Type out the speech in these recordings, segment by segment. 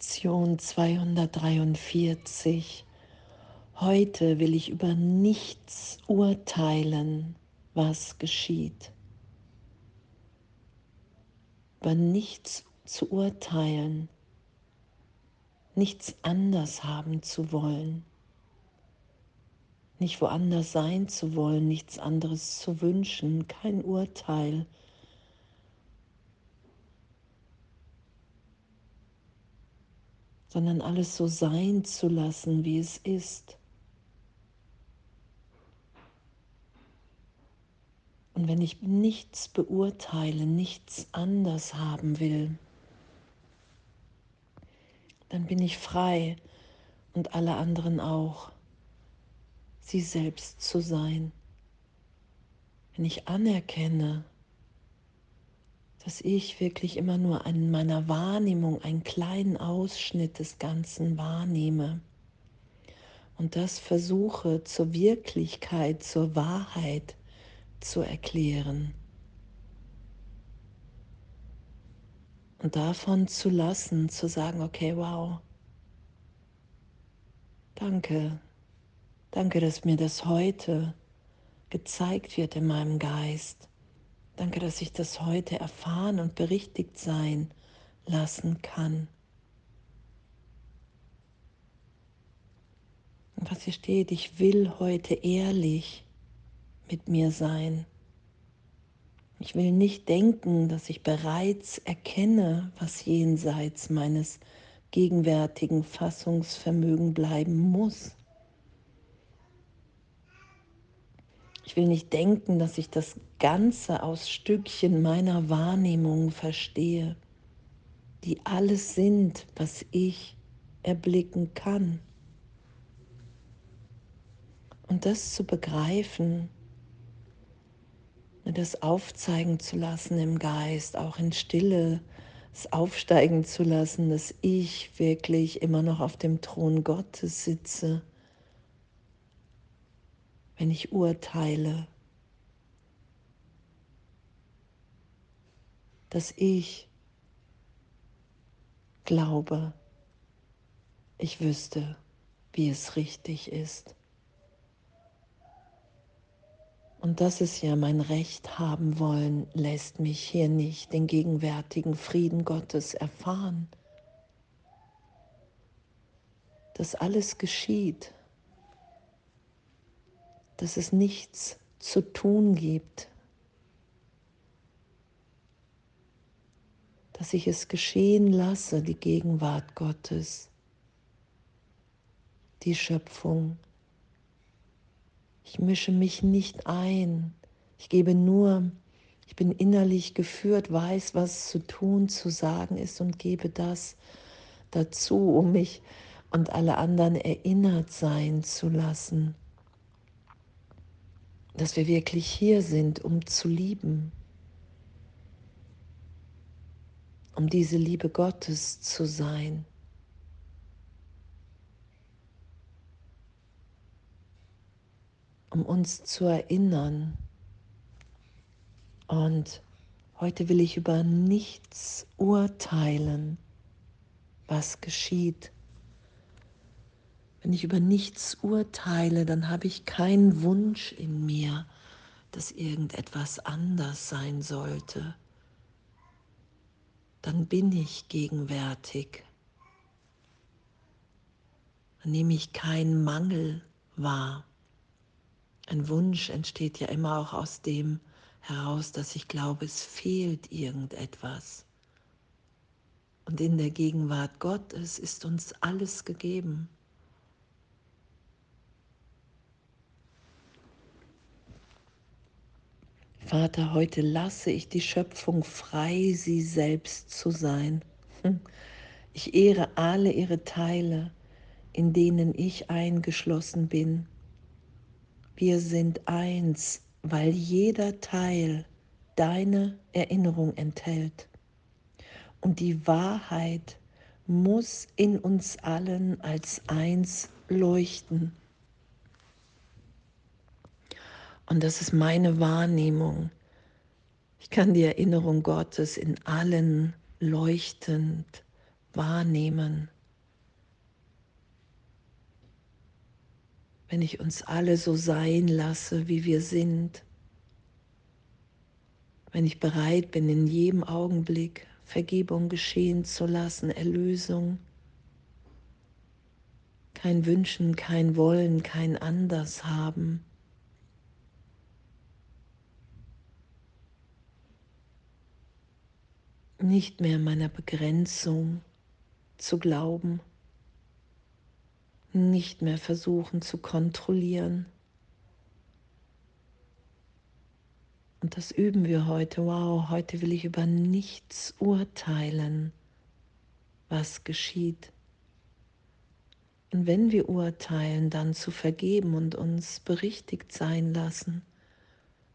Lektion 243. Heute will ich über nichts urteilen, was geschieht. Über nichts zu urteilen, nichts anders haben zu wollen, nicht woanders sein zu wollen, nichts anderes zu wünschen, kein Urteil sondern alles so sein zu lassen, wie es ist. Und wenn ich nichts beurteile, nichts anders haben will, dann bin ich frei und alle anderen auch, sie selbst zu sein. Wenn ich anerkenne, dass ich wirklich immer nur in meiner Wahrnehmung einen kleinen Ausschnitt des Ganzen wahrnehme und das versuche zur Wirklichkeit, zur Wahrheit zu erklären. Und davon zu lassen, zu sagen, okay, wow, danke, danke, dass mir das heute gezeigt wird in meinem Geist. Danke, dass ich das heute erfahren und berichtigt sein lassen kann. Und was hier steht, ich will heute ehrlich mit mir sein. Ich will nicht denken, dass ich bereits erkenne, was jenseits meines gegenwärtigen Fassungsvermögen bleiben muss. Ich will nicht denken, dass ich das Ganze aus Stückchen meiner Wahrnehmung verstehe, die alles sind, was ich erblicken kann. Und das zu begreifen, das aufzeigen zu lassen im Geist, auch in Stille, es aufsteigen zu lassen, dass ich wirklich immer noch auf dem Thron Gottes sitze wenn ich urteile, dass ich glaube, ich wüsste, wie es richtig ist. Und das ist ja mein Recht haben wollen, lässt mich hier nicht den gegenwärtigen Frieden Gottes erfahren. Dass alles geschieht, dass es nichts zu tun gibt, dass ich es geschehen lasse, die Gegenwart Gottes, die Schöpfung. Ich mische mich nicht ein, ich gebe nur, ich bin innerlich geführt, weiß, was zu tun, zu sagen ist und gebe das dazu, um mich und alle anderen erinnert sein zu lassen dass wir wirklich hier sind, um zu lieben, um diese Liebe Gottes zu sein. um uns zu erinnern. Und heute will ich über nichts urteilen, was geschieht. Wenn ich über nichts urteile, dann habe ich keinen Wunsch in mir, dass irgendetwas anders sein sollte. Dann bin ich gegenwärtig. Dann nehme ich keinen Mangel wahr. Ein Wunsch entsteht ja immer auch aus dem heraus, dass ich glaube, es fehlt irgendetwas. Und in der Gegenwart Gottes ist uns alles gegeben. Vater, heute lasse ich die Schöpfung frei, sie selbst zu sein. Hm. Ich ehre alle ihre Teile, in denen ich eingeschlossen bin. Wir sind eins, weil jeder Teil deine Erinnerung enthält. Und die Wahrheit muss in uns allen als eins leuchten. Und das ist meine Wahrnehmung. Ich kann die Erinnerung Gottes in allen leuchtend wahrnehmen. Wenn ich uns alle so sein lasse, wie wir sind, wenn ich bereit bin, in jedem Augenblick Vergebung geschehen zu lassen, Erlösung, kein Wünschen, kein Wollen, kein Anders haben. Nicht mehr meiner Begrenzung zu glauben, nicht mehr versuchen zu kontrollieren. Und das üben wir heute. Wow, heute will ich über nichts urteilen, was geschieht. Und wenn wir urteilen, dann zu vergeben und uns berichtigt sein lassen.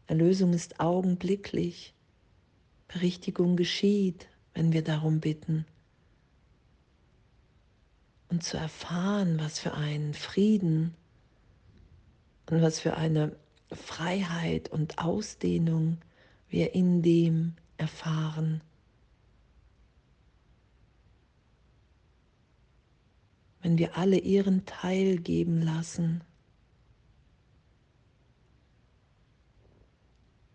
Erlösung ist augenblicklich. Berichtigung geschieht, wenn wir darum bitten. Und zu erfahren, was für einen Frieden und was für eine Freiheit und Ausdehnung wir in dem erfahren. wenn wir alle ihren Teil geben lassen,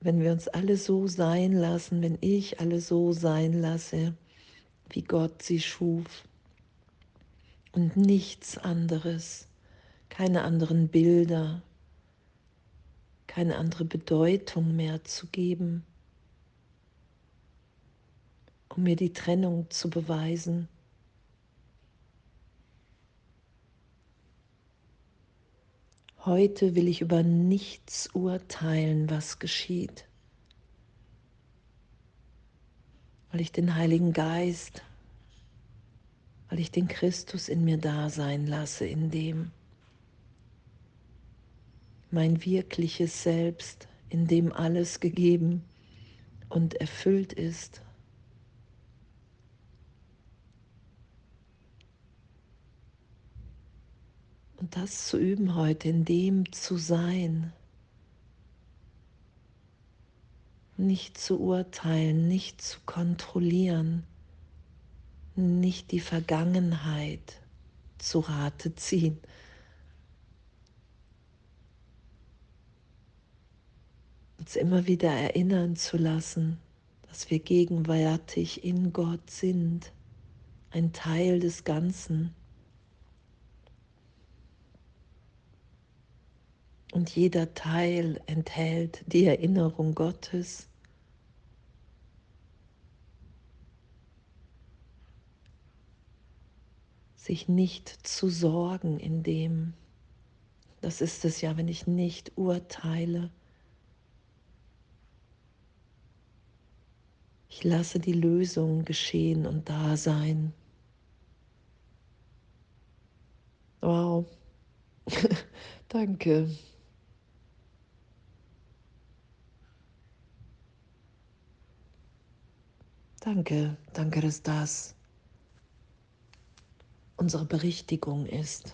wenn wir uns alle so sein lassen, wenn ich alle so sein lasse, wie Gott sie schuf und nichts anderes, keine anderen Bilder, keine andere Bedeutung mehr zu geben, um mir die Trennung zu beweisen. Heute will ich über nichts urteilen, was geschieht, weil ich den Heiligen Geist, weil ich den Christus in mir da sein lasse, in dem mein wirkliches Selbst, in dem alles gegeben und erfüllt ist. Und das zu üben heute, in dem zu sein, nicht zu urteilen, nicht zu kontrollieren, nicht die Vergangenheit zu Rate ziehen. Uns immer wieder erinnern zu lassen, dass wir gegenwärtig in Gott sind, ein Teil des Ganzen. Und jeder Teil enthält die Erinnerung Gottes. Sich nicht zu sorgen in dem, das ist es ja, wenn ich nicht urteile. Ich lasse die Lösung geschehen und da sein. Wow. Danke. Danke, danke, dass das unsere Berichtigung ist.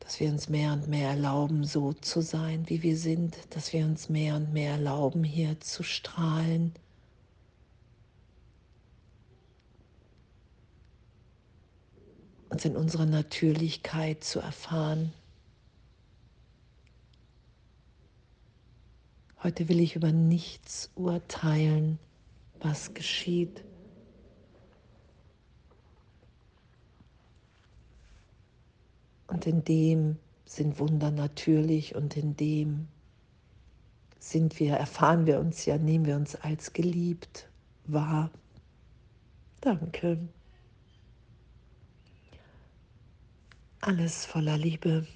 Dass wir uns mehr und mehr erlauben, so zu sein, wie wir sind, dass wir uns mehr und mehr erlauben, hier zu strahlen. Uns in unserer Natürlichkeit zu erfahren. Heute will ich über nichts urteilen, was geschieht. Und in dem sind Wunder natürlich und in dem sind wir, erfahren wir uns ja, nehmen wir uns als geliebt wahr. Danke. Alles voller Liebe.